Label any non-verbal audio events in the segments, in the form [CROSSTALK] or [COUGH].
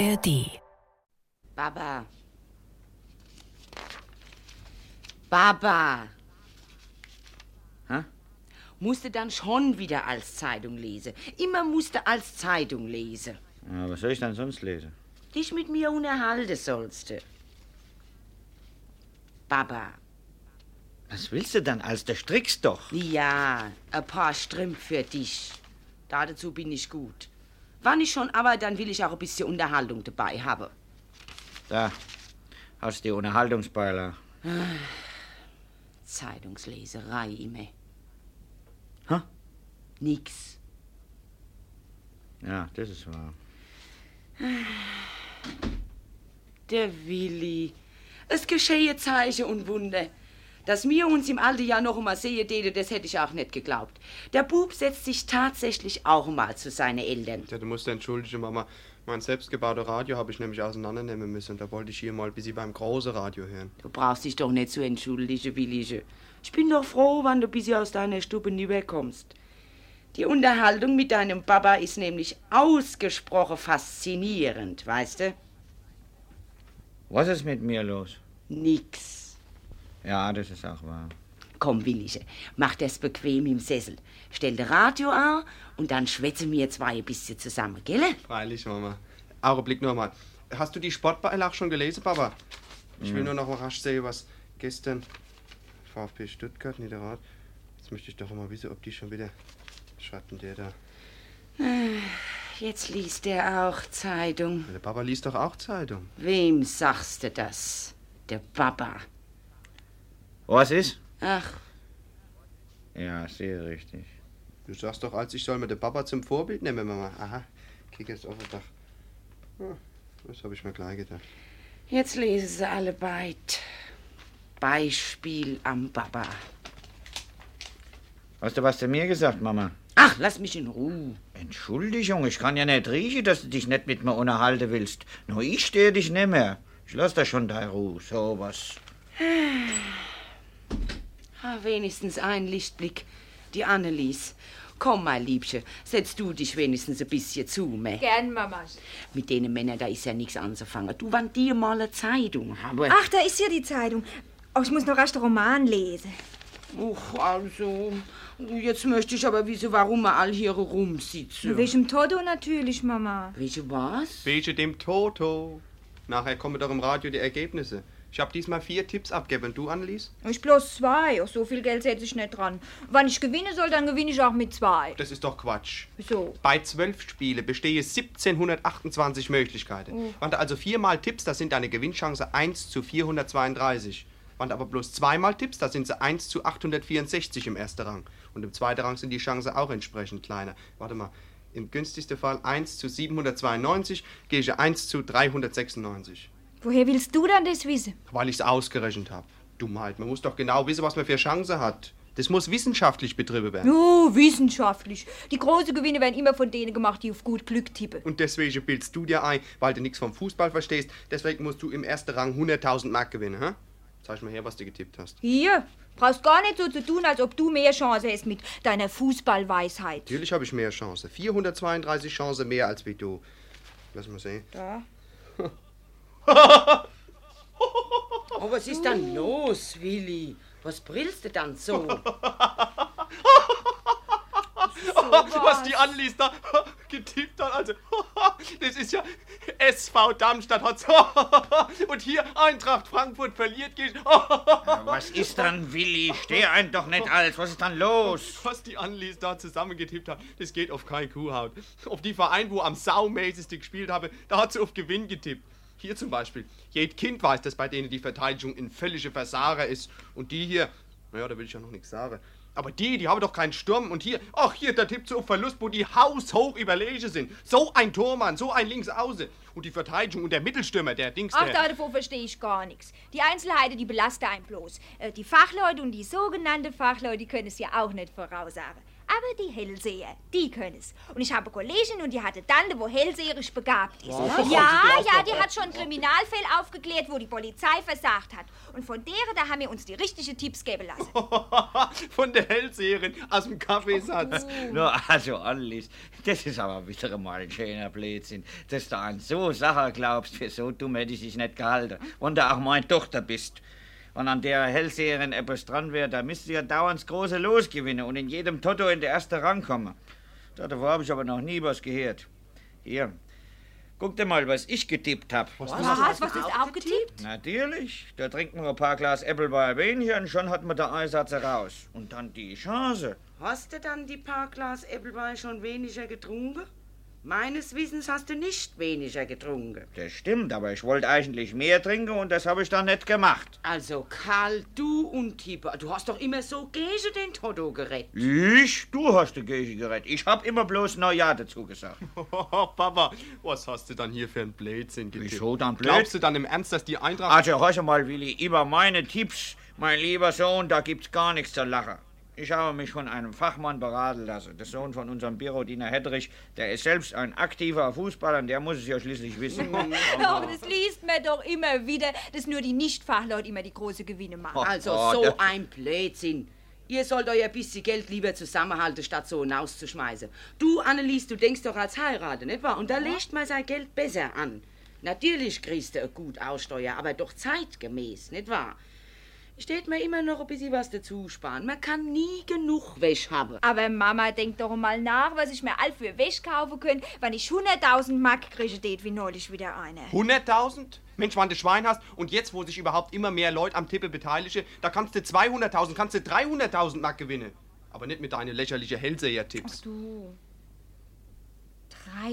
ARD. Baba. Baba. Hä? Musste dann schon wieder als Zeitung lesen. Immer musste als Zeitung lesen. Ja, was soll ich dann sonst lesen? Dich mit mir unterhalten sollst du. Baba. Was willst du dann als der strickst doch? Ja, ein paar Strümpf für dich. Dazu bin ich gut. Wann ich schon aber, dann will ich auch ein bisschen Unterhaltung dabei haben. Da, hast die Unterhaltungsbeilage. [SIGHS] Zeitungsleserei immer. Hä? Nix. Ja, das ist wahr. [SIGHS] Der Willi. Es geschehe Zeichen und Wunder. Dass wir uns im alten Jahr noch einmal sehen täte, das hätte ich auch nicht geglaubt. Der Bub setzt sich tatsächlich auch mal zu seinen Eltern. Ja, du musst entschuldigen, Mama. Mein selbstgebautes Radio habe ich nämlich auseinandernehmen müssen. Da wollte ich hier mal bis sie beim großen Radio hören. Du brauchst dich doch nicht zu entschuldigen, Willige. Ich bin doch froh, wenn du bis aus deiner Stube rüberkommst. Die Unterhaltung mit deinem Papa ist nämlich ausgesprochen faszinierend, weißt du? Was ist mit mir los? Nix. Ja, das ist auch wahr. Komm, Willige, mach das bequem im Sessel. Stell das Radio an und dann schwätzen wir zwei ein bisschen zusammen, gell? Freilich, Mama. Augenblick nur mal. Hast du die Sportbeilage schon gelesen, Papa? Ich will nur noch mal rasch sehen, was gestern VfB Stuttgart, Niederrad. Jetzt möchte ich doch mal wissen, ob die schon wieder schreibt denn der da. Jetzt liest er auch Zeitung. Der Papa liest doch auch Zeitung. Wem sagst du das? Der Papa. Was ist? Ach, Ja, sehr richtig. Du sagst doch, als ich soll mir den Papa zum Vorbild nehmen, Mama. Aha, krieg jetzt auf den Dach. Ja, das habe ich mir gleich gedacht. jetzt lesen sie alle beid. Beispiel am Papa. Hast du was zu mir gesagt, Mama? Ach, lass mich in Ruhe. Entschuldigung, ich kann ja nicht riechen, dass du dich nicht mit mir unterhalten willst. Nur ich stehe dich nicht mehr. Ich lass da schon deine Ruhe, sowas. [SIGHS] Ah, wenigstens ein Lichtblick. Die Annelies. Komm, mein Liebchen, setz du dich wenigstens ein bisschen zu mir. Gern, Mama. Mit denen Männern, da ist ja nichts anzufangen. Du, wann dir mal eine Zeitung haben. Ach, da ist ja die Zeitung. Oh, ich muss noch erst den Roman lesen. Ach, also, jetzt möchte ich aber wissen, warum wir all hier rumsitzen. Wegen dem Toto natürlich, Mama. Welche was? Wegen dem Toto. Nachher kommen doch im Radio die Ergebnisse. Ich habe diesmal vier Tipps abgegeben. Du, Annelies? Ich bloß zwei. Ach, so viel Geld setze ich nicht dran. Wenn ich gewinnen soll, dann gewinne ich auch mit zwei. Das ist doch Quatsch. Wieso? Bei zwölf Spielen bestehe 1728 Möglichkeiten. Wenn du also viermal tippst, da sind deine Gewinnchance 1 zu 432. Wenn du aber bloß zweimal tippst, da sind sie 1 zu 864 im ersten Rang. Und im zweiten Rang sind die Chancen auch entsprechend kleiner. Warte mal, im günstigsten Fall 1 zu 792, gehe ich 1 zu 396. Woher willst du dann das wissen? Weil ich es ausgerechnet habe. Dummheit, man muss doch genau wissen, was man für Chancen hat. Das muss wissenschaftlich betrieben werden. Oh, wissenschaftlich. Die großen Gewinne werden immer von denen gemacht, die auf gut Glück tippen. Und deswegen bildest du dir ein, weil du nichts vom Fußball verstehst. Deswegen musst du im ersten Rang 100.000 Mark gewinnen, hä? Zeig mal her, was du getippt hast. Hier, brauchst gar nicht so zu tun, als ob du mehr Chance hast mit deiner Fußballweisheit. Natürlich habe ich mehr Chance. 432 Chancen mehr als wie du. Lass mal sehen. Da. Oh, was ist dann los, Willi? Was brillst du dann so? [LAUGHS] was die Anlies da getippt hat, also, [LAUGHS] das ist ja SV Darmstadt hat [LAUGHS] und hier Eintracht Frankfurt verliert geht. Ja, was ist dann, Willi? Steh ein doch nicht alles. Was ist dann los? Was die Anlies da zusammengetippt hat, das geht auf keine Kuhhaut. Auf die Verein, wo am saumäßigsten gespielt habe, da hat sie auf Gewinn getippt. Hier zum Beispiel. Jed Kind weiß, dass bei denen die Verteidigung in völlige Versager ist. Und die hier, naja, da will ich ja noch nichts sagen. Aber die, die haben doch keinen Sturm. Und hier, ach hier, da tippt sie auf Verlust, wo die haushoch überlegen sind. So ein Tormann, so ein Linksaußen. Und die Verteidigung und der Mittelstürmer, der Dings, Ach, der... davon verstehe ich gar nichts. Die Einzelheiten, die belasten einen bloß. Äh, Die Fachleute und die sogenannten Fachleute, die können es ja auch nicht voraussagen. Aber die Hellseher, die können es. Und ich habe eine Kollegin und die hatte Tante, wo hellseherisch begabt ist. Ja, ja, die hat schon Kriminalfälle aufgeklärt, wo die Polizei versagt hat. Und von deren, da haben wir uns die richtigen Tipps geben lassen. [LAUGHS] Von der Hellseherin aus dem Kaffeesatz. [LAUGHS] No, also, Alice, das ist aber wieder mal ein schöner Blödsinn, dass du an so Sachen glaubst. Für so dumm hätte ich dich nicht gehalten. Und du auch meine Tochter bist. Und an der Hellseherin etwas dran wäre, da müsst ihr ja dauernd das große Los gewinnen und in jedem Toto in der erste Rang kommen. Davor habe ich aber noch nie was gehört. Hier, guck dir mal, was ich getippt habe. Was? Was ist auch getippt? Natürlich, da trinkt man ein paar Glas Äppelwein weniger und schon hat man den Einsatz heraus. Und dann die Chance. Hast du dann die paar Glas Äppelwein schon weniger getrunken? Meines Wissens hast du nicht weniger getrunken. Das stimmt, aber ich wollte eigentlich mehr trinken und das habe ich dann nicht gemacht. Also, Karl, du und Tipper, du hast doch immer so gegen den Toto gerettet. Ich? Du hast die Kirche gerettet. Ich habe immer bloß Neujahr dazu gesagt. [LAUGHS] Papa, was hast du dann hier für ein Blödsinn getippt? Wieso dann blöd? Glaubst du dann im Ernst, dass die Eintracht... Also, hör mal, Willi, über meine Tipps, mein lieber Sohn, da gibt's gar nichts zu lachen. Ich habe mich von einem Fachmann beraten lassen, der Sohn von unserem Bürodiener Hedrich. Der ist selbst ein aktiver Fußballer und der muss es ja schließlich wissen. [LAUGHS] Aber das liest man doch immer wieder, dass nur die Nicht-Fachleute immer die große Gewinne machen. Also, Oh, so ein Blödsinn. Ihr sollt euer bisschen Geld lieber zusammenhalten, statt so hinauszuschmeißen. Du, Annelies, du denkst doch als heiraten, nicht wahr? Und da legt man sein Geld besser an. Natürlich kriegst du gut Aussteuer, aber doch zeitgemäß, nicht wahr? Steht mir immer noch ein bisschen was dazu sparen. Man kann nie genug Wäsche haben. Aber Mama, denk doch mal nach, was ich mir all für Wäsche kaufen könnte, wenn ich 100.000 Mark kriege, det wie neulich wieder eine. 100.000? Mensch, wann du Schwein hast und jetzt, wo sich überhaupt immer mehr Leute am Tippe beteiligen, da kannst du 200.000, kannst du 300.000 Mark gewinnen. Aber nicht mit deinen lächerlichen Hellseher-Tipps. Du. 300.000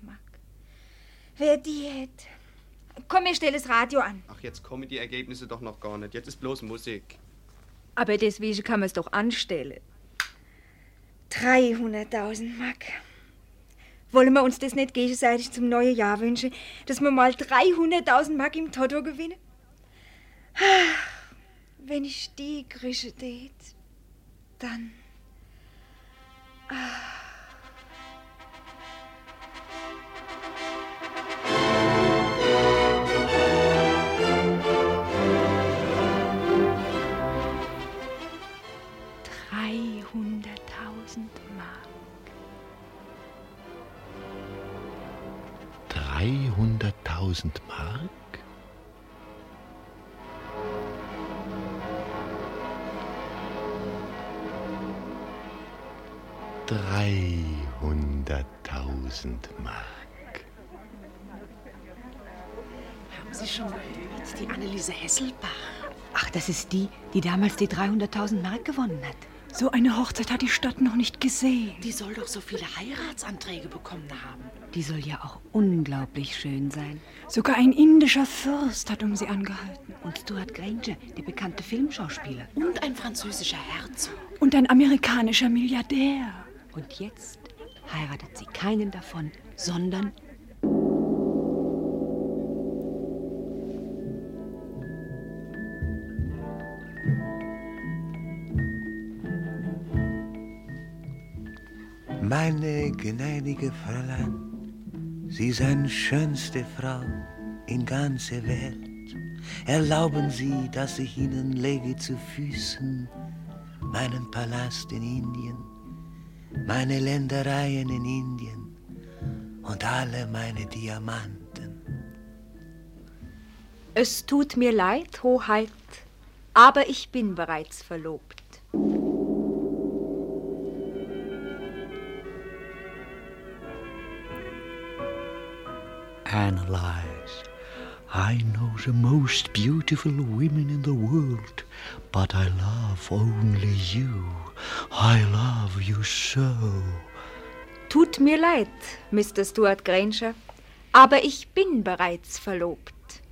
Mark. Wer die hätte. Komm, wir stellen das Radio an. Ach, jetzt kommen die Ergebnisse doch noch gar nicht. Jetzt ist bloß Musik. Aber deswegen kann man es doch anstellen. 300.000 Mark. Wollen wir uns das nicht gegenseitig zum neuen Jahr wünschen, dass wir mal 300.000 Mark im Toto gewinnen? Ah, Wenn ich die kriege, det, dann. Dreihunderttausend 300.000 Mark? Dreihunderttausend Mark. Haben Sie schon gehört? Die Anneliese Hesselbach. Ach, das ist die, die damals die 300.000 Mark gewonnen hat. So eine Hochzeit hat die Stadt noch nicht gesehen. Die soll doch so viele Heiratsanträge bekommen haben. Die soll ja auch unglaublich schön sein. Sogar ein indischer Fürst hat um sie angehalten. Und Stuart Granger, der bekannte Filmschauspieler. Und ein französischer Herzog. Und ein amerikanischer Milliardär. Und jetzt heiratet sie keinen davon, sondern Meine gnädige Fräulein, Sie sind schönste Frau in ganzer Welt. Erlauben Sie, dass ich Ihnen lege zu Füßen meinen Palast in Indien, meine Ländereien in Indien und alle meine Diamanten. Es tut mir leid, Hoheit, aber ich bin bereits verlobt. Analyze. I know the most beautiful women in the world, but I love only you. I love you so. Tut mir leid, Mr. Stuart Granger, aber ich bin bereits verlobt.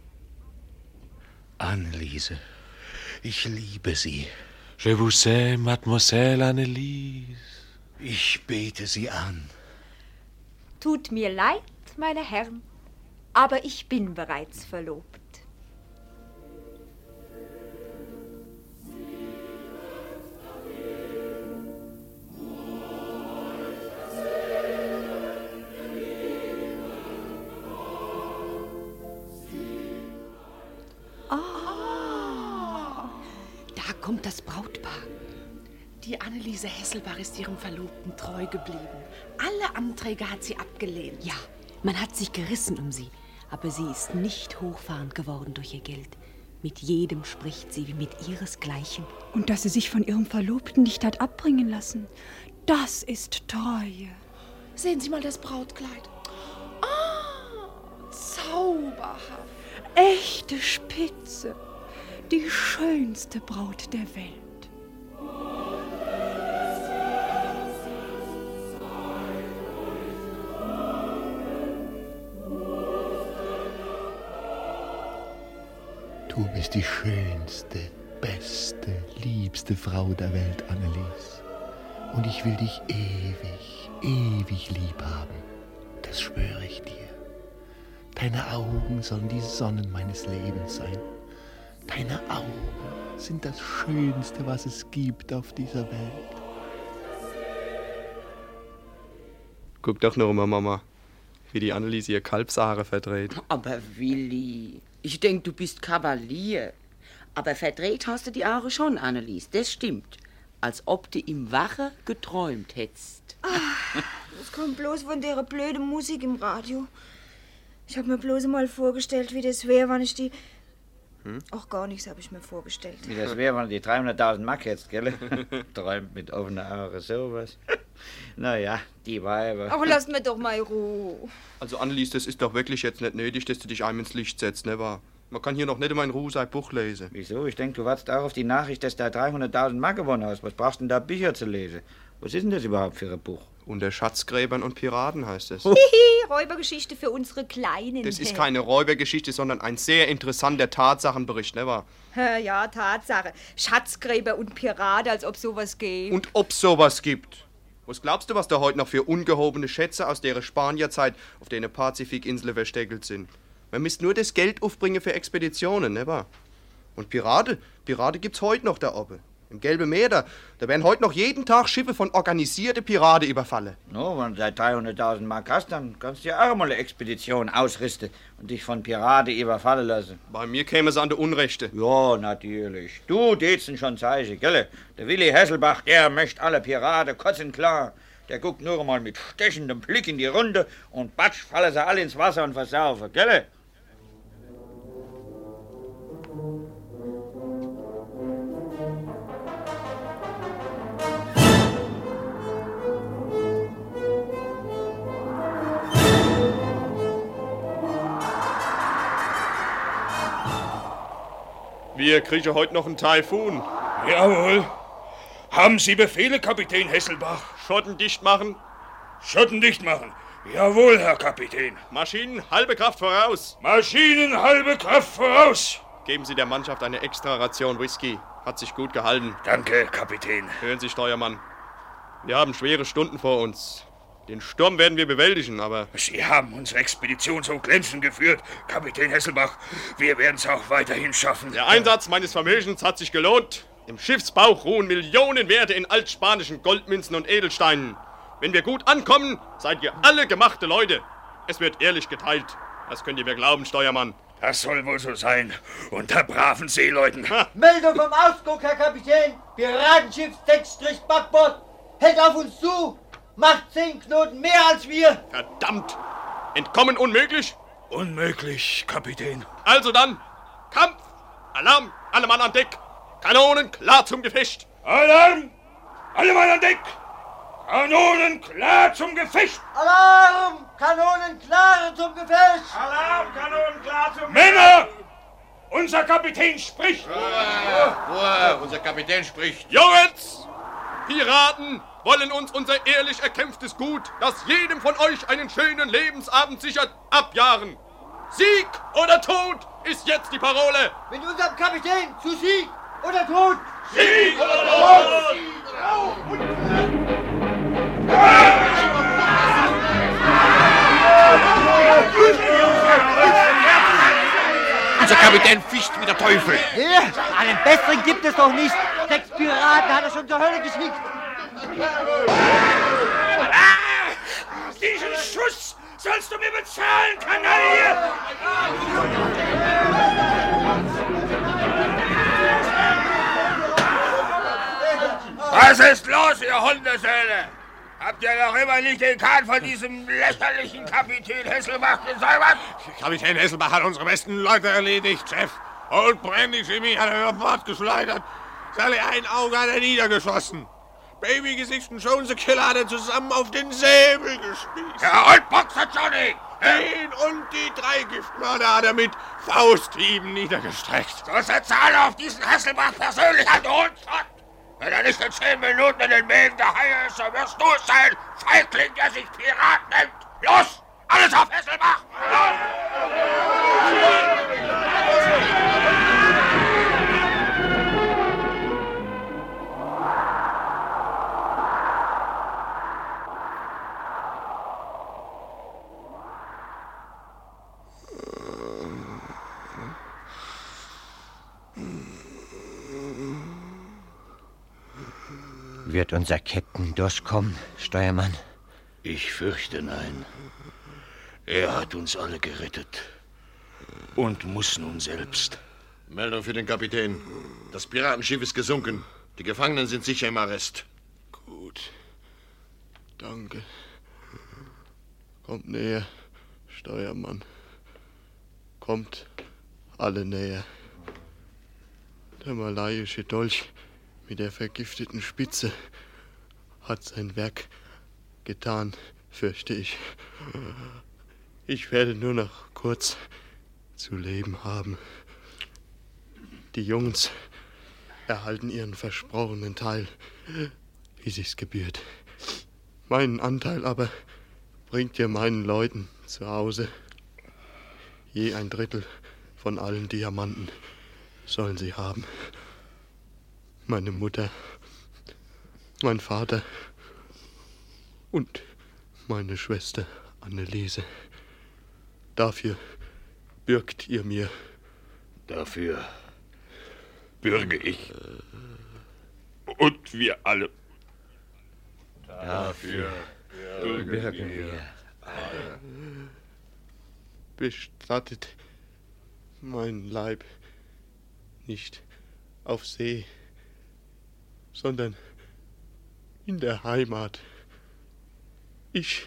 Anneliese, ich liebe Sie. Je vous aime, Mademoiselle Anneliese. Ich bete Sie an. Tut mir leid, meine Herren, aber ich bin bereits verlobt. Ah. kommt das Brautpaar. Die Anneliese Hesselbach ist ihrem Verlobten treu geblieben. Alle Anträge hat sie abgelehnt. Ja, man hat sich gerissen um sie aber sie ist nicht hochfahrend geworden durch ihr Geld. Mit jedem spricht sie wie mit ihresgleichen. Und dass sie sich von ihrem Verlobten nicht hat abbringen lassen. Das ist Treue. Sehen Sie mal das Brautkleid. Ah, zauberhaft. Echte Spitze. Die schönste Braut der Welt. Du bist die schönste, beste, liebste Frau der Welt, Annelies. Und ich will dich ewig, ewig lieb haben. Das schwöre ich dir. Deine Augen sollen die Sonnen meines Lebens sein. Deine Augen sind das Schönste, was es gibt auf dieser Welt. Guck doch noch mal, Mama, wie die Anneliese ihr Kalbshaare verdreht. Aber Willi, ich denk, du bist Kavalier. Aber verdreht hast du die Haare schon, Annelies, das stimmt. Als ob du im Wache geträumt hättest. Das kommt bloß von der blöden Musik im Radio. Ich habe mir bloß mal vorgestellt, wie das wäre, wenn ich die. Hm? Ach, gar nichts habe ich mir vorgestellt. Wie das wäre, wenn die 300.000 Mark jetzt, gell? [LAUGHS] Träumt mit offener Augen sowas. Naja, die Weiber. Ach, lass mir doch mal Ruhe. Also Annelies, das ist doch wirklich jetzt nicht nötig, dass du dich einem ins Licht setzt, ne wahr? Man kann hier noch nicht immer in Ruhe sein Buch lesen. Wieso? Ich denke, du wartest auch auf die Nachricht, dass du da 300.000 Mark gewonnen hast. Was brauchst du denn da Bücher zu lesen? Was ist denn das überhaupt für ein Buch? Unter Schatzgräbern und Piraten heißt es. Hihi, Räubergeschichte für unsere Kleinen. Das ist keine Räubergeschichte, sondern ein sehr interessanter Tatsachenbericht, ne wahr? Ja, Tatsache. Schatzgräber und Pirate, als ob sowas geht. Und ob sowas gibt. Was glaubst du, was da heute noch für ungehobene Schätze aus der Spanierzeit auf den Pazifikinseln versteckelt sind? Man müsste nur das Geld aufbringen für Expeditionen, ne wahr? Und Pirate, Pirate gibt's heute noch da oben. Im Gelben Meer, da, da werden heute noch jeden Tag Schiffe von organisierten Piraten überfallen. No, wenn du da 300.000 Mark hast, dann kannst du ja auch mal eine Expedition ausrüsten und dich von Piraten überfallen lassen. Bei mir käme es an der Unrechte. Ja, natürlich. Du tätst schon Zeichen, gell? Der Willi Hesselbach, der möchte alle Piraten kurz und klar. Der guckt nur mal mit stechendem Blick in die Runde und batsch fallen sie alle ins Wasser und versaufen, gell? Wir kriegen heute noch einen Taifun. Jawohl. Haben Sie Befehle, Kapitän Hesselbach? Schotten dicht machen. Schotten dicht machen. Jawohl, Herr Kapitän. Maschinen halbe Kraft voraus. Maschinen halbe Kraft voraus. Geben Sie der Mannschaft eine extra Ration Whisky. Hat sich gut gehalten. Danke, Kapitän. Hören Sie, Steuermann. Wir haben schwere Stunden vor uns. Den Sturm werden wir bewältigen, aber. Sie haben unsere Expedition so glänzend geführt, Kapitän Hesselbach. Wir werden es auch weiterhin schaffen. Der Einsatz meines Vermögens hat sich gelohnt. Im Schiffsbauch ruhen Millionen Werte in altspanischen Goldmünzen und Edelsteinen. Wenn wir gut ankommen, seid ihr alle gemachte Leute. Es wird ehrlich geteilt. Das könnt ihr mir glauben, Steuermann. Das soll wohl so sein. Unter braven Seeleuten. Meldung vom Ausguck, Herr Kapitän. Piratenschiff 6 Backbord. Hält auf uns zu. Macht zehn Knoten mehr als wir. Verdammt! Entkommen unmöglich? Unmöglich, Kapitän. Also dann, Kampf! Alarm! Alle Mann an Deck! Kanonen klar zum Gefecht! Alarm! Alle Mann an Deck! Kanonen klar zum Gefecht! Alarm! Kanonen klar zum Gefecht! Alarm! Kanonen klar zum Männer! Unser Kapitän spricht! Ruhe, Ruhe, unser Kapitän spricht. Jungs! Piraten wollen uns unser ehrlich erkämpftes Gut, das jedem von euch einen schönen Lebensabend sichert, abjagen. Sieg oder Tod ist jetzt die Parole. Mit unserem Kapitän zu Sieg oder Tod! Sieg oder Tod! Unser Kapitän fischt wie der Teufel. Ja, einen besseren gibt es doch nicht. Sechs Piraten hat er schon zur Hölle geschickt. Ah, diesen Schuss sollst du mir bezahlen, Kanaille! Was ist los, ihr Hundesöhne? Habt ihr noch immer nicht den Kahn von diesem lächerlichen Kapitän Hesselbach gesäubert? Kapitän Hesselbach hat unsere besten Leute erledigt, Chef. Old Brandy Jimmy hat er über Bord geschleudert. Sally ein Auge hat er niedergeschossen. Babygesicht und Jones the Killer hat er zusammen auf den Säbel gespießt. Ja, und Boxer Johnny! Den und die drei Giftmörder hat er mit Fausthieben niedergestreckt. So setze alle auf diesen Hesselbach persönlich an den Hundschott! Wenn er nicht in zehn Minuten in den Mägen der Haie ist, dann wirst du es sein, Feigling, der sich Pirat nennt! Los! Alles auf Hesselbach! Wird unser Captain durchkommen, Steuermann? Ich fürchte nein. Er hat uns alle gerettet. Und muss nun selbst. Meldung für den Kapitän. Das Piratenschiff ist gesunken. Die Gefangenen sind sicher im Arrest. Gut. Danke. Kommt näher, Steuermann. Kommt alle näher. Der malaiische Dolch mit der vergifteten Spitze hat sein Werk getan, fürchte ich. Ich werde nur noch kurz zu leben haben. Die Jungs erhalten ihren versprochenen Teil, wie sich's gebührt. Meinen Anteil aber bringt ihr meinen Leuten zu Hause. Je ein Drittel von allen Diamanten sollen sie haben. Meine Mutter, mein Vater und meine Schwester Anneliese. Dafür bürgt ihr mir. Dafür bürge ich. Und wir alle. Dafür bürgen wir alle. Bestattet mein Leib nicht auf See, sondern in der Heimat. Ich.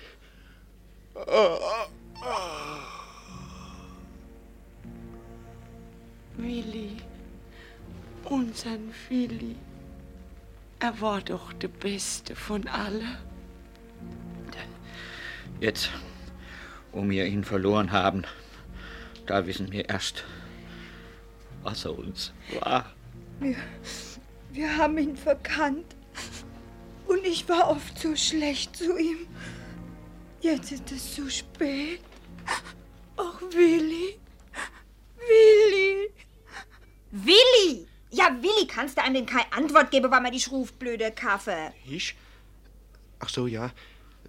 Willi, unseren Willi. Er war doch der Beste von allen. Jetzt, wo wir ihn verloren haben, da wissen wir erst, was er uns war. Wir, wir haben ihn verkannt. Und ich war oft so schlecht zu ihm. Jetzt ist es zu spät. Ach, Willi. Willi. Willi! Ja, Willi, kannst du einem denn keine Antwort geben, weil man die schruft, blöde Kaffe? Ich? Ach so, ja.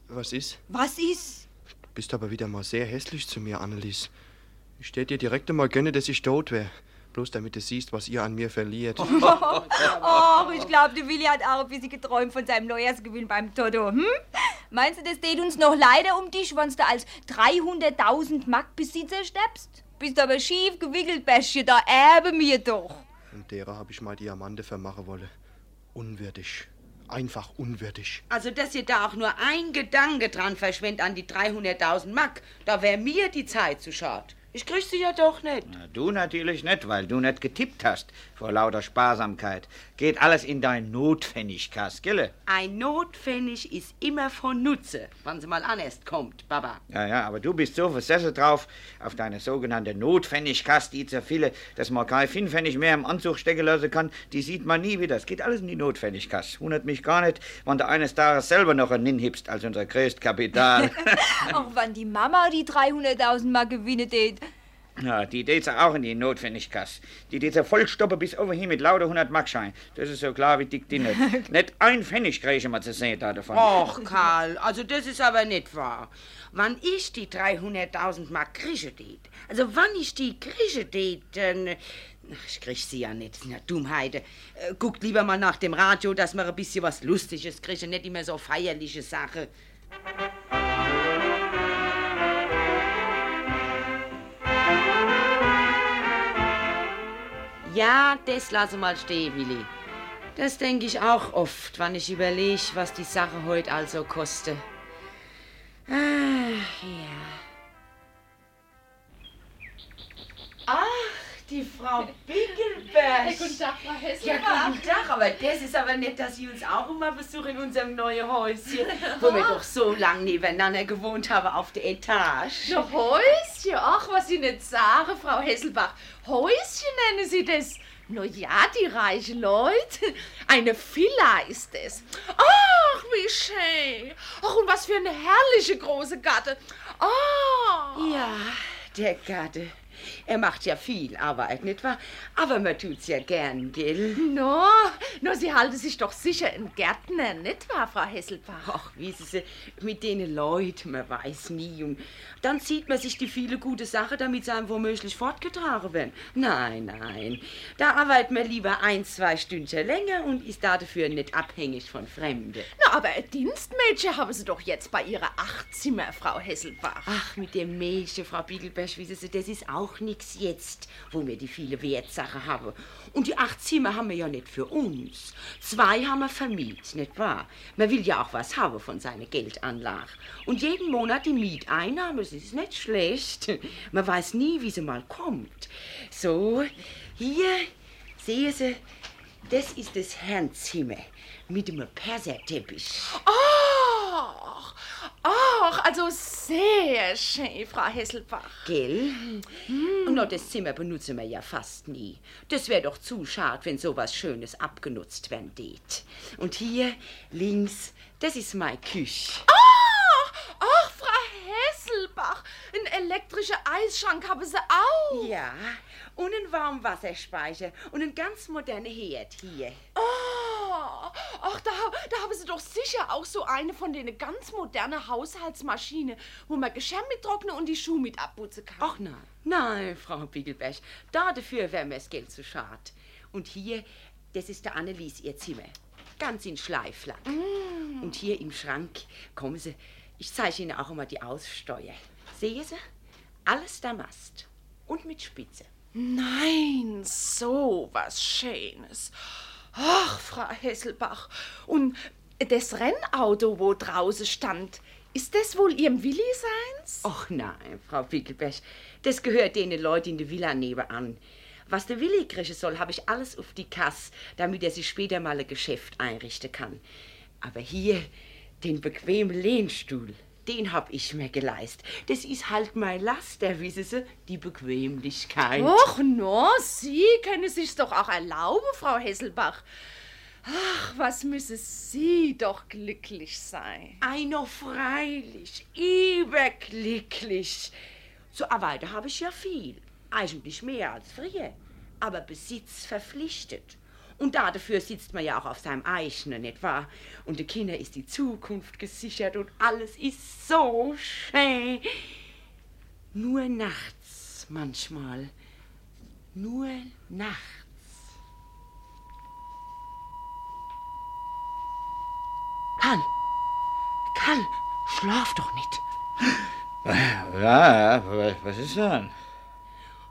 Was ist? Was ist? Du bist aber wieder mal sehr hässlich zu mir, Annelies. Ich stell dir direkt einmal gönne, dass ich tot wär. Bloß damit du siehst, was ihr an mir verliert. [LAUGHS] oh, ich glaube, der Willi hat auch ein bisschen geträumt von seinem Neujahrsgewinn beim Toto. Hm? Meinst du, das tät uns noch leider um dich, wenn du als 300.000 Mark Besitzer steppst? Bist aber schief gewickelt, Bäschchen, da erbe mir doch. Und derer hab ich mal Diamante vermachen wollen. Unwürdig. Einfach unwürdig. Also, dass ihr da auch nur ein Gedanke dran verschwendet an die 300.000 Mark, da wär mir die Zeit zu schad. Ich krieg sie ja doch nicht. Na, du natürlich nicht, weil du nicht getippt hast vor lauter Sparsamkeit. Geht alles in dein Notpfennigkass, gille? Ein Notpfennig ist immer von Nutze, wann sie mal anerst kommt, Baba. Ja, ja, aber du bist so versessen drauf auf deine sogenannte Notpfennigkass, die zu viele, dass man kein Finnpfennig mehr im Anzug stecken lassen kann, die sieht man nie wieder. Es geht alles in die Notpfennigkass. Wundert mich gar nicht, wenn du eines Tages selber noch einen hinhibst als unser größtes Kapital. [LAUGHS] Auch wenn die Mama die 300.000 Mark gewinnen tät. Ja, die geht auch in die Notwendigkasse. Die geht vollstoppen bis over hier mit lauter 100 Markschein. Das ist so klar wie dick die nicht. [LAUGHS] nicht ein Pfennig kriege ich mal zu sehen da davon. Och, Karl, also das ist aber nicht wahr. Wann ich die 300.000 Mark kriege, tät, also wann ich die kriege, tät, dann... Ich krieg sie ja nicht, na Dummheide. Äh, guckt lieber mal nach dem Radio, dass wir ein bisschen was Lustiges kriegen, nicht immer so feierliche Sache. Ja, das lasse mal stehen, Willi. Das denke ich auch oft, wann ich überlege, was die Sache heute also koste. Ah, ja. Die Frau Bickelberg. Guten Tag, Frau Ja, Hesselbach. guten Tag, aber das ist aber nett, dass Sie uns auch immer besuchen in unserem neuen Häuschen, wo wir [LAUGHS] doch so lange nebeneinander gewohnt haben auf der Etage. Na, Häuschen, ach, was Sie nicht sagen, Frau Hesselbach. Häuschen nennen Sie das. Na ja, die reichen Leute. Eine Villa ist es. Ach, wie schön. Ach, und was für eine herrliche große Gatte. Ah. Ja, der Gatte. Er macht ja viel Arbeit, nicht wahr? Aber man tut's ja gern, gell? No, no, Sie halten sich doch sicher ein Gärtner, nicht wahr, Frau Hesselbach? Ach, wissen Sie, mit den Leuten, man weiß nie. Und dann zieht man sich die viele gute Sache, damit sie einem womöglich fortgetragen werden. Nein, nein. Da arbeitet man lieber ein, zwei Stündchen länger und ist dafür nicht abhängig von Fremden. Na, aber ein Dienstmädchen haben Sie doch jetzt bei Ihrer Achtzimmer, Frau Hesselbach. Ach, mit dem Mädchen, Frau Biegelberg, wissen Sie, das ist auch nix jetzt, wo wir die viele Wertsachen haben. Und die acht Zimmer haben wir ja nicht für uns. Zwei haben wir vermietet, nicht wahr? Man will ja auch was haben von seiner Geldanlage. Und jeden Monat die Mieteinnahme, das ist nicht schlecht. [LAUGHS] Man weiß nie, wie sie mal kommt. So, hier, sehen Sie, das ist das Herrenzimmer mit dem Perserteppich. Ach, ach, also sehr schön, Frau Hesselbach. Gell? Und noch das Zimmer benutzen wir ja fast nie. Das wäre doch zu schade, wenn sowas Schönes abgenutzt werden tät. Und hier links, das ist meine Küche. Ach, ach, Hesselbach, ein elektrischer Eisschrank haben Sie auch. Ja, und ein Warmwasserspeicher und ein ganz moderner Herd hier. Oh, ach, da, da haben Sie doch sicher auch so eine von den ganz modernen Haushaltsmaschinen, wo man Geschirr mit trocknen und die Schuhe mit abputzen kann. Ach nein, nein, Frau Biegelberg, da dafür wäre mir das Geld zu schade. Und hier, das ist der Annelies ihr Zimmer. Ganz in Schleiflack. Und hier im Schrank, kommen Sie, ich zeige Ihnen auch immer die Aussteuer. Sehen Sie? Alles Damast. Und mit Spitze. Nein, so was Schönes. Ach, Frau Hesselbach. Und das Rennauto, wo draußen stand, ist das wohl Ihrem Willi seins? Ach nein, Frau Pickelberg, das gehört den Leuten in der Villa nebenan. Was der Willi kriegen soll, habe ich alles auf die Kasse, damit er sich später mal ein Geschäft einrichten kann. Aber hier, den bequemen Lehnstuhl, den hab ich mir geleistet. Das ist halt mein Laster, wissen Sie, die Bequemlichkeit. Ach, no, Sie können sich's doch auch erlauben, Frau Hesselbach. Ach, was müsse Sie doch glücklich sein. Einer freilich, überglücklich. So Arbeiter habe ich ja viel. Eigentlich mehr als früher. Aber Besitz verpflichtet. Und dafür sitzt man ja auch auf seinem eigenen, nicht wahr? Und den Kindern ist die Zukunft gesichert und alles ist so schön. Nur nachts manchmal. Nur nachts. Karl! Karl, schlaf doch nicht. Ja, was ist denn?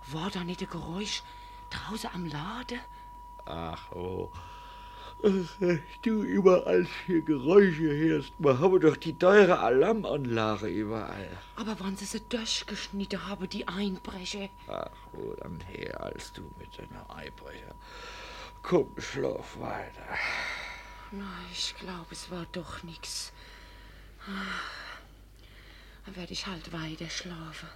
War da nicht ein Geräusch draußen am Laden? Ach, oh. Du überall hier Geräusche hörst. Wir haben doch die teure Alarmanlage überall. Aber wann sie sie durchgeschnitten haben, die Einbrecher. Ach, wo dann her als du mit deiner Einbrecher. Komm, schlaf weiter. Na, ich glaube, es war doch nix. Dann werde ich halt weiter schlafen.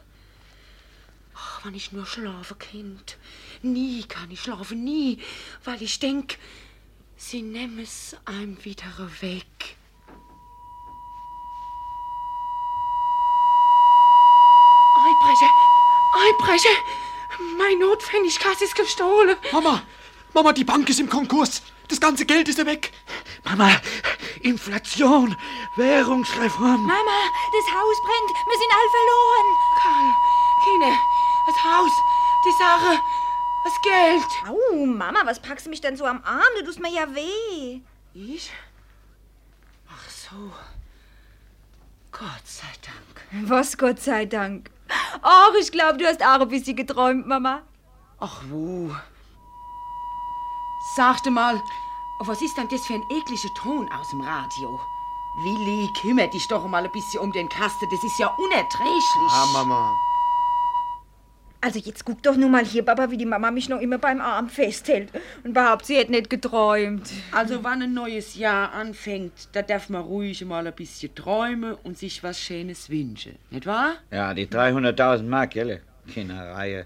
Ach, wann ich nur schlafen Kind. Nie kann ich schlafen, nie, weil ich denk, sie nehmen es einem wieder weg. Einbrecher! Einbrecher! Mein Notpfennigkasse ist gestohlen. Mama! Mama, die Bank ist im Konkurs. Das ganze Geld ist ja weg. Mama, Inflation, Währungsreform. Mama, das Haus brennt. Wir sind all verloren. Karl, Kinder, das Haus, die Sache, das Geld. Au, Mama, was packst du mich denn so am Arm? Du tust mir ja weh. Ich? Ach so. Gott sei Dank. Was Gott sei Dank. Ach, ich glaube, du hast auch ein bisschen geträumt, Mama. Ach wo? Sagte mal, was ist denn das für ein ekliger Ton aus dem Radio? Willi, kümmere dich doch mal ein bisschen um den Kasten. Das ist ja unerträglich. Ah, Mama. Also jetzt guck doch nur mal hier, Papa, wie die Mama mich noch immer beim Arm festhält und behauptet, sie hätte nicht geträumt. Also, wann ein neues Jahr anfängt, da darf man ruhig mal ein bisschen träumen und sich was Schönes wünschen, nicht wahr? Ja, die 300.000 Mark, gell? Keine Reihe.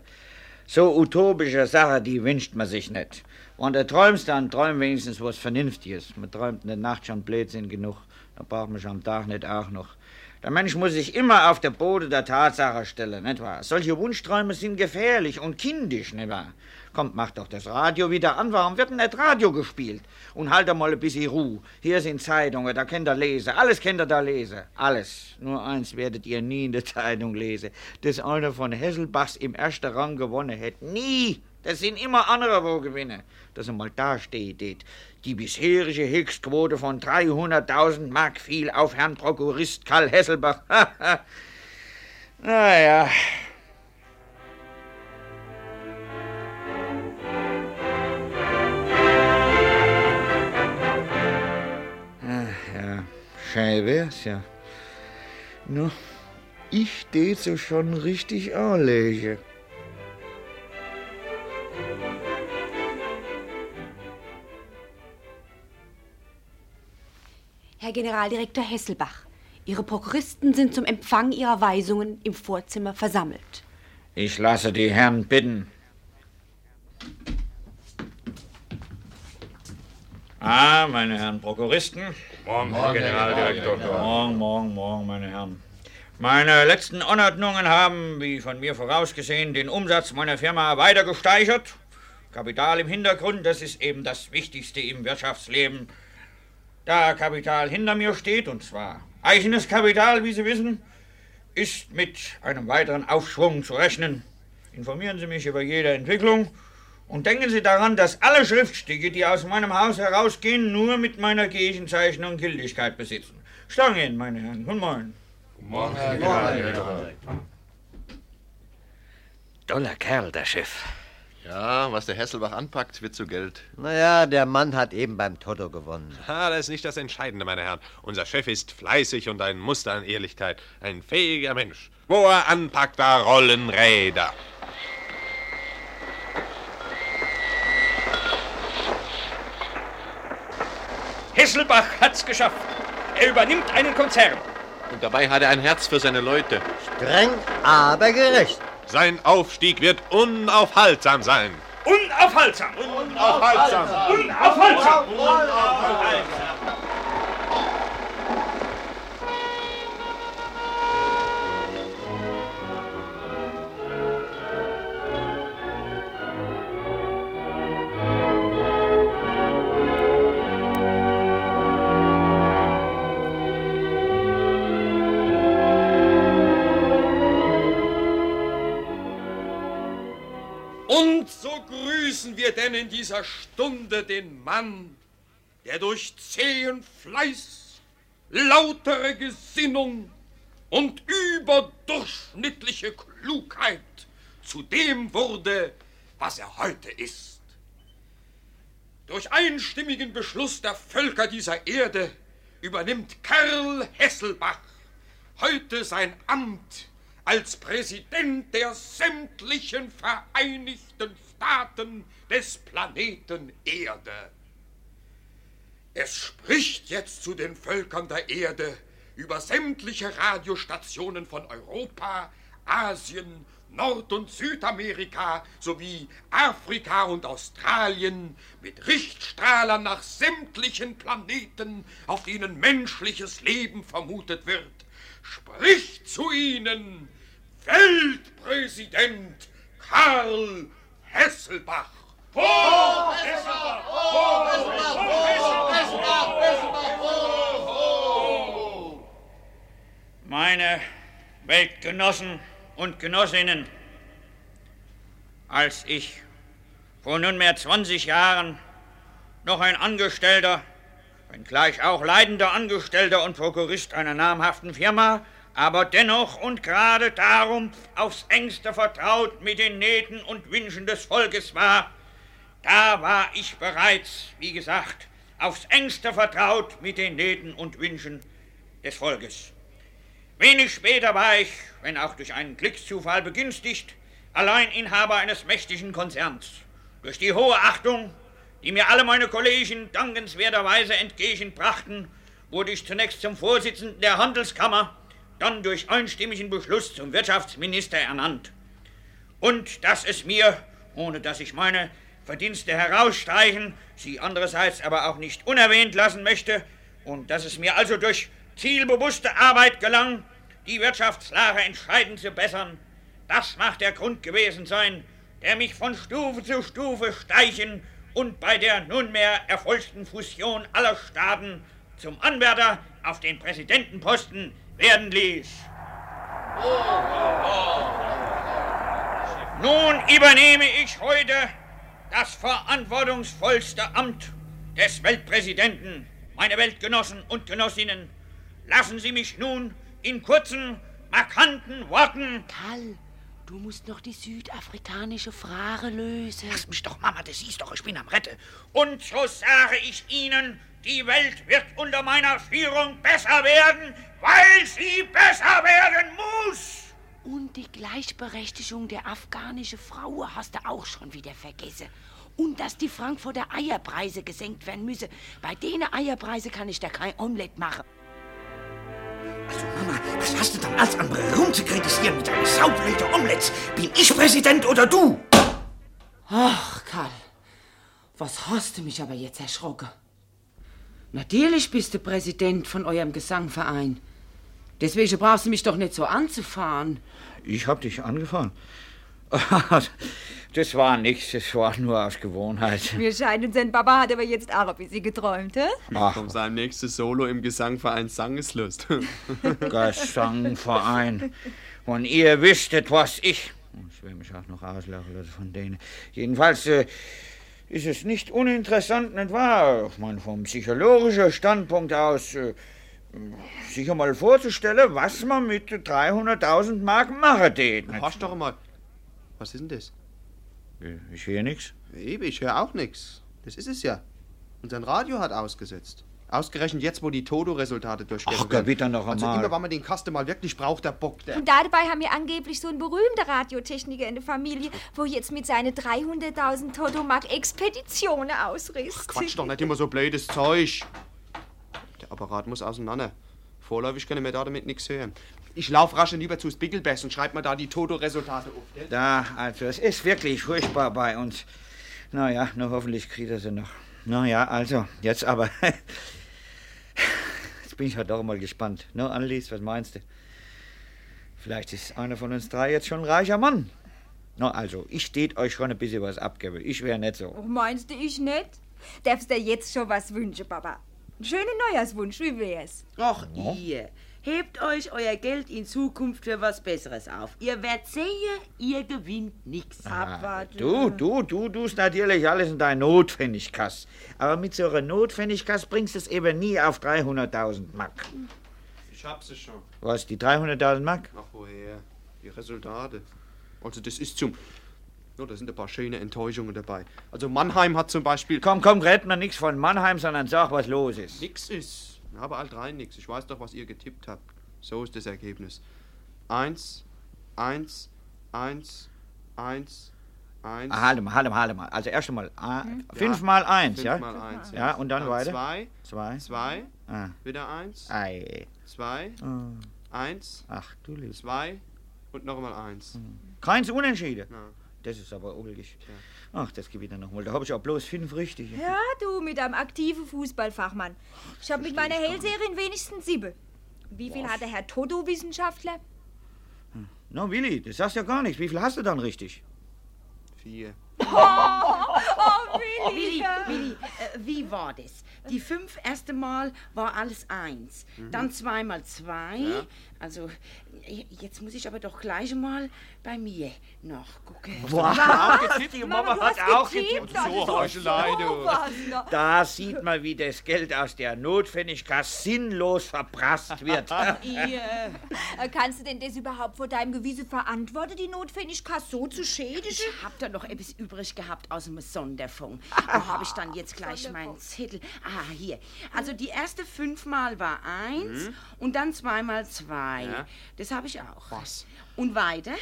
So utopische Sache, die wünscht man sich nicht. Und du träumst dann, träum wenigstens was Vernünftiges. Man träumt in der Nacht schon Blödsinn genug. Da braucht man schon am Tag nicht auch noch. Der Mensch muss sich immer auf der Boden der Tatsache stellen, nicht wahr? Solche Wunschträume sind gefährlich und kindisch, nicht wahr? Kommt, mach doch das Radio wieder an. Warum wird denn nicht Radio gespielt? Und halt mal ein bisschen Ruhe. Hier sind Zeitungen, da könnt ihr lesen. Alles könnt ihr da lesen. Alles. Nur eins werdet ihr nie in der [LAUGHS] Zeitung lesen. Dass einer von Hesselbachs im ersten Rang gewonnen hätte. Nie! Das sind immer andere, wo gewinnen. Dass er mal da steht, die bisherige Höchstquote von 300.000 Mark fiel auf Herrn Prokurist Karl Hesselbach. naja. Ja, schön wär's ja. Nur, ich tät so schon richtig anlegen. Herr Generaldirektor Hesselbach, Ihre Prokuristen sind zum Empfang Ihrer Weisungen im Vorzimmer versammelt. Ich lasse die Herren bitten. Ah, meine Herren Prokuristen. Morgen, Herr Generaldirektor. Morgen, morgen, morgen, meine Herren. Meine letzten Anordnungen haben, wie von mir vorausgesehen, den Umsatz meiner Firma weiter gesteigert. Kapital im Hintergrund, das ist eben das Wichtigste im Wirtschaftsleben. Da Kapital hinter mir steht, und zwar eigenes Kapital, wie Sie wissen, ist mit einem weiteren Aufschwung zu rechnen. Informieren Sie mich über jede Entwicklung und denken Sie daran, dass alle Schriftstücke, die aus meinem Haus herausgehen, nur mit meiner Gegenzeichnung Gültigkeit besitzen. Stange Ihnen, meine Herren. Guten Morgen. Guten Morgen, Herr. Doller Kerl, der Chef. Ja, was der Hesselbach anpackt, wird zu Geld. Naja, der Mann hat eben beim Toto gewonnen. Ah, das ist nicht das Entscheidende, meine Herren. Unser Chef ist fleißig und ein Muster an Ehrlichkeit. Ein fähiger Mensch. Wo er anpackt, da rollen Räder. Hesselbach hat's geschafft. Er übernimmt einen Konzern. Und dabei hat er ein Herz für seine Leute. Streng, aber gerecht. Sein Aufstieg wird unaufhaltsam sein. Unaufhaltsam! Unaufhaltsam! Unaufhaltsam! Und grüßen wir denn in dieser Stunde den Mann, der durch zähen Fleiß, lautere Gesinnung und überdurchschnittliche Klugheit zu dem wurde, was er heute ist. Durch einstimmigen Beschluss der Völker dieser Erde übernimmt Karl Hesselbach heute sein Amt als Präsident der sämtlichen Vereinigten Staaten des Planeten Erde. Es spricht jetzt zu den Völkern der Erde über sämtliche Radiostationen von Europa, Asien, Nord- und Südamerika sowie Afrika und Australien mit Richtstrahlern nach sämtlichen Planeten, auf denen menschliches Leben vermutet wird. Spricht zu ihnen Weltpräsident Karl Hesselbach. Hoch Hesselbach! Hoch Hesselbach! Hoch Hesselbach! Hesselbach! Hoch! Meine Weltgenossen und Genossinnen, als ich vor nunmehr 20 Jahren noch ein Angestellter, wenngleich auch leidender Angestellter und Prokurist einer namhaften Firma, aber dennoch und gerade darum aufs engste vertraut mit den Nähten und Wünschen des Volkes war, da war ich bereits, wie gesagt, aufs engste vertraut mit den Nöten und Wünschen des Volkes. Wenig später war ich, wenn auch durch einen Glückszufall begünstigt, allein Inhaber eines mächtigen Konzerns. Durch die hohe Achtung, die mir alle meine Kollegen dankenswerterweise entgegenbrachten, wurde ich zunächst zum Vorsitzenden der Handelskammer, dann durch einstimmigen Beschluss zum Wirtschaftsminister ernannt. Und dass es mir, ohne dass ich meine Verdienste herausstreichen, sie andererseits aber auch nicht unerwähnt lassen möchte, und dass es mir also durch zielbewusste Arbeit gelang, die Wirtschaftslage entscheidend zu bessern, das mag der Grund gewesen sein, der mich von Stufe zu Stufe steichen und bei der nunmehr erfolgten Fusion aller Staaten zum Anwärter auf den Präsidentenposten werden ließ. Nun übernehme ich heute das verantwortungsvollste Amt des Weltpräsidenten, meine Weltgenossen und Genossinnen. Lassen Sie mich nun in kurzen, markanten Worten. Karl, du musst noch die südafrikanische Frage lösen. Lass mich doch, Mama, das siehst doch, ich bin am Rette. Und so sage ich Ihnen, die Welt wird unter meiner Führung besser werden, weil sie besser werden muss. Und die Gleichberechtigung der afghanischen Frau hast du auch schon wieder vergessen. Und dass die Frankfurter Eierpreise gesenkt werden müssen. Bei denen Eierpreise kann ich da kein Omelett machen. Also, Mama, was hast du dann als andere rumzukritisieren mit deinen Saublöde Omelettes? Bin ich Präsident oder du? Ach, Karl, was hast du mich aber jetzt erschrocken? Natürlich bist du Präsident von eurem Gesangverein. Deswegen brauchst du mich doch nicht so anzufahren. Ich hab dich angefahren. [LAUGHS] Das war nichts, das war nur aus Gewohnheit. Mir scheint, und sein Papa hat aber jetzt auch ein bisschen geträumt, hä? Ach. Von seinem nächsten Solo im Gesangverein Sangeslust. [LAUGHS] Gesangverein. Und ihr wüsstet, was ich. Ich will mich auch noch auslachen lassen von denen. Jedenfalls äh, ist es nicht uninteressant, nicht wahr? Ich meine, vom psychologischen Standpunkt aus, äh, sich einmal vorzustellen, was man mit 300.000 Mark machen tät. nicht Hast doch mal. Was ist denn das? Ich höre nichts. Eben, ich höre auch nichts. Das ist es ja. Und sein Radio hat ausgesetzt. Ausgerechnet jetzt, wo die Toto-Resultate durchgehen. Ach, Gott, bitte noch Also einmal. immer, wenn man den Kasten mal wirklich braucht, der Bock, der... Und dabei haben wir angeblich so einen berühmten Radiotechniker in der Familie, wo jetzt mit seinen 300.000 Totomark Expeditionen ausrüstet. Quatsch doch nicht immer so blödes Zeug. Der Apparat muss auseinander. Vorläufig können wir da damit nichts hören. Ich lauf rasch lieber zu Spiegelbest und schreib mal da die Toto-Resultate auf. gell? Da, also, es ist wirklich furchtbar bei uns. Naja, nur hoffentlich kriegt er sie noch. Naja, also, jetzt aber. [LAUGHS] Bin ich ja doch mal gespannt. Ne, Annelies, was meinst du? Vielleicht ist einer von uns drei jetzt schon ein reicher Mann. Na, also, ich tät euch schon ein bisschen was abgeben. Ich wäre nicht so. Oh, meinst du, ich nicht? Darfst dir jetzt schon was wünschen, Papa? Einen schönen Neujahrswunsch, wie wär's? Ach, ihr. Hebt euch euer Geld in Zukunft für was Besseres auf. Ihr werdet sehen, ihr gewinnt nichts. Abwarten. Du, du, du tust natürlich alles in deine Notwendigkasse. Aber mit so einer Notwendigkasse bringst du es eben nie auf 300.000 Mark. Ich hab sie schon. Was, die 300.000 Mark? Ach, woher? Die Resultate. Also, das ist zum. No, da sind ein paar schöne Enttäuschungen dabei. Also, Mannheim hat zum Beispiel. Komm, komm, red mir nichts von Mannheim, sondern sag, was los ist. Nix ist. Ich habe alt rein nix. Ich weiß doch, was ihr getippt habt. So ist das Ergebnis. Eins, eins, eins, eins, eins. Ah, Halte mal, halte mal, halte mal. Also erst einmal ah, Hm? fünf Ja, mal eins, fünf ja? mal eins, ja. Ja, und dann, Dann weiter? zwei. Zwei. Zwei. Ah. Wieder eins. Ei. Zwei. Ah. Eins. Ach, du lieb. Zwei. Und noch einmal eins. Keins Unentschieden. Ja. Das ist aber ulkig. Ach, das gebe ich dann nochmal. Da habe ich auch bloß fünf richtige. Ja, du mit einem aktiven Fußballfachmann. Ich habe mit meiner Hellseherin wenigstens sieben. Wie viel hat der Herr Toto-Wissenschaftler? Na, Willi, das sagst ja gar nichts. Wie viel hast du dann richtig? Vier. [LAUGHS] Oh, oh Willi, Willi, äh, wie war das? Die fünf erste Mal war alles eins. Mhm. Dann zweimal zwei, Ja. Also, jetzt muss ich aber doch gleich mal bei mir nachgucken. Was? Was? Die Mama hat auch getippt. So, Heuchelei, du. Da sieht man, wie das Geld aus der Notpfennigkasse sinnlos verprasst wird. [LAUGHS] Ihr. Äh, Kannst du denn das überhaupt vor deinem Gewissen verantworten, die Notwendigkeit so zu schädigen? Ich hab da noch etwas übrig gehabt aus dem Sonderfonds. Wo habe ich dann jetzt gleich meinen Zettel? Ah, hier. Also die erste fünfmal war eins Mhm. und dann zweimal zwei. Ja. Das habe ich auch. Was? Und weiter?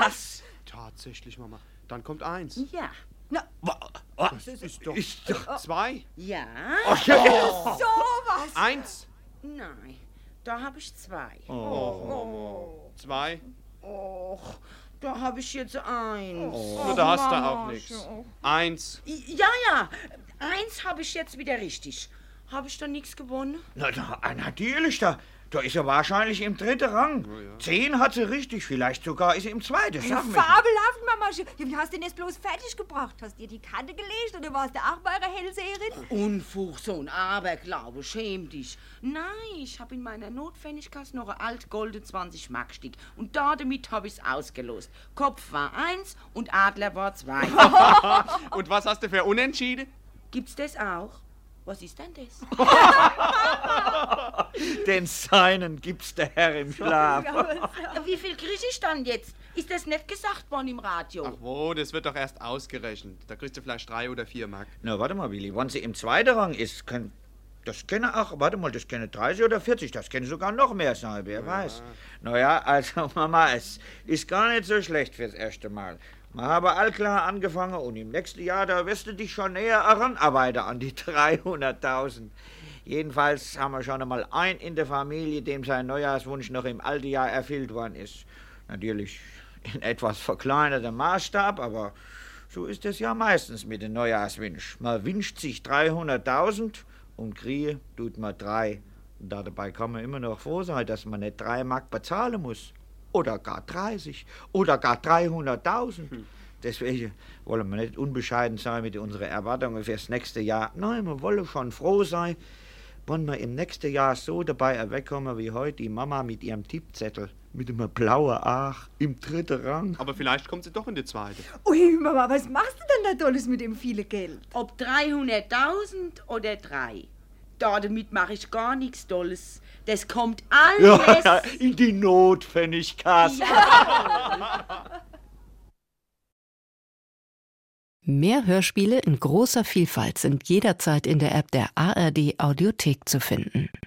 Was? Tatsächlich, Mama. Dann kommt eins. Ja. Das ist doch, zwei. Ja. Ach, ja. So was. Eins. Nein, da habe ich zwei. Oh. Zwei. Och, da habe ich jetzt eins. Nur da hast du auch nichts. so. Eins. Ja, ja. Eins habe ich jetzt wieder richtig. Habe ich da nichts gewonnen? Na, na, natürlich, da, da ist er wahrscheinlich im dritten Rang. Zehn hat sie richtig, vielleicht sogar ist sie im zweiten. Mir. Fabelhaft, Mama. Ja, Wie hast du denn das bloß fertig gebracht? Hast du dir die Kante gelegt oder warst du auch bei einer Hellseherin? Unfug, so ein Aberglaube, schäm dich. Nein, ich habe in meiner Notpfennigkasse noch ein altgolden 20 Mark Stück und da damit habe ich's ausgelost. Kopf war eins und Adler war zwei. [LAUGHS] Und was hast du für Unentschieden? Gibt's das auch? Was ist denn das? [LAUGHS] Den seinen gibt's der Herr im Schlaf. Wie viel krieg ich dann jetzt? Ist das nicht gesagt worden im Radio? Ach wo, das wird doch erst ausgerechnet. Da kriegst du vielleicht drei oder vier Mark. Na, warte mal, Willi, wenn sie im zweiten Rang ist, kann, das kenne auch, warte mal, das kenne 30 oder 40, das kenne sogar noch mehr sein, wer weiß. Naja, also [LAUGHS] Mama, es ist gar nicht so schlecht fürs erste Mal. Wir haben allklar angefangen und im nächsten Jahr, da wirst du dich schon näher heranarbeiten an die [LAUGHS] 300.000. Jedenfalls haben wir schon einmal einen in der Familie, dem sein Neujahrswunsch noch im alten Jahr erfüllt worden ist. Natürlich in etwas verkleinertem Maßstab, aber so ist es ja meistens mit dem Neujahrswunsch. Man wünscht sich 300.000 und kriege tut man drei. Und dabei kann man immer noch froh sein, dass man nicht drei Mark bezahlen muss. Oder gar 30. Oder gar 300.000. Deswegen wollen wir nicht unbescheiden sein mit unseren Erwartungen fürs nächste Jahr. Nein, wir wollen schon froh sein, wenn wir im nächsten Jahr so dabei wegkommen wie heute die Mama mit ihrem Tippzettel. Mit einem blauen Ach im dritten Rang. Aber vielleicht kommt sie doch in die zweite. Ui, Mama, was machst du denn da Tolles mit dem vielen Geld? Ob 300.000 oder drei. Da damit mache ich gar nichts Tolles. Das kommt alles. Ja, [LAUGHS] in die Notpfennigkasse. [LAUGHS] Mehr Hörspiele in großer Vielfalt sind jederzeit in der App der ARD Audiothek zu finden.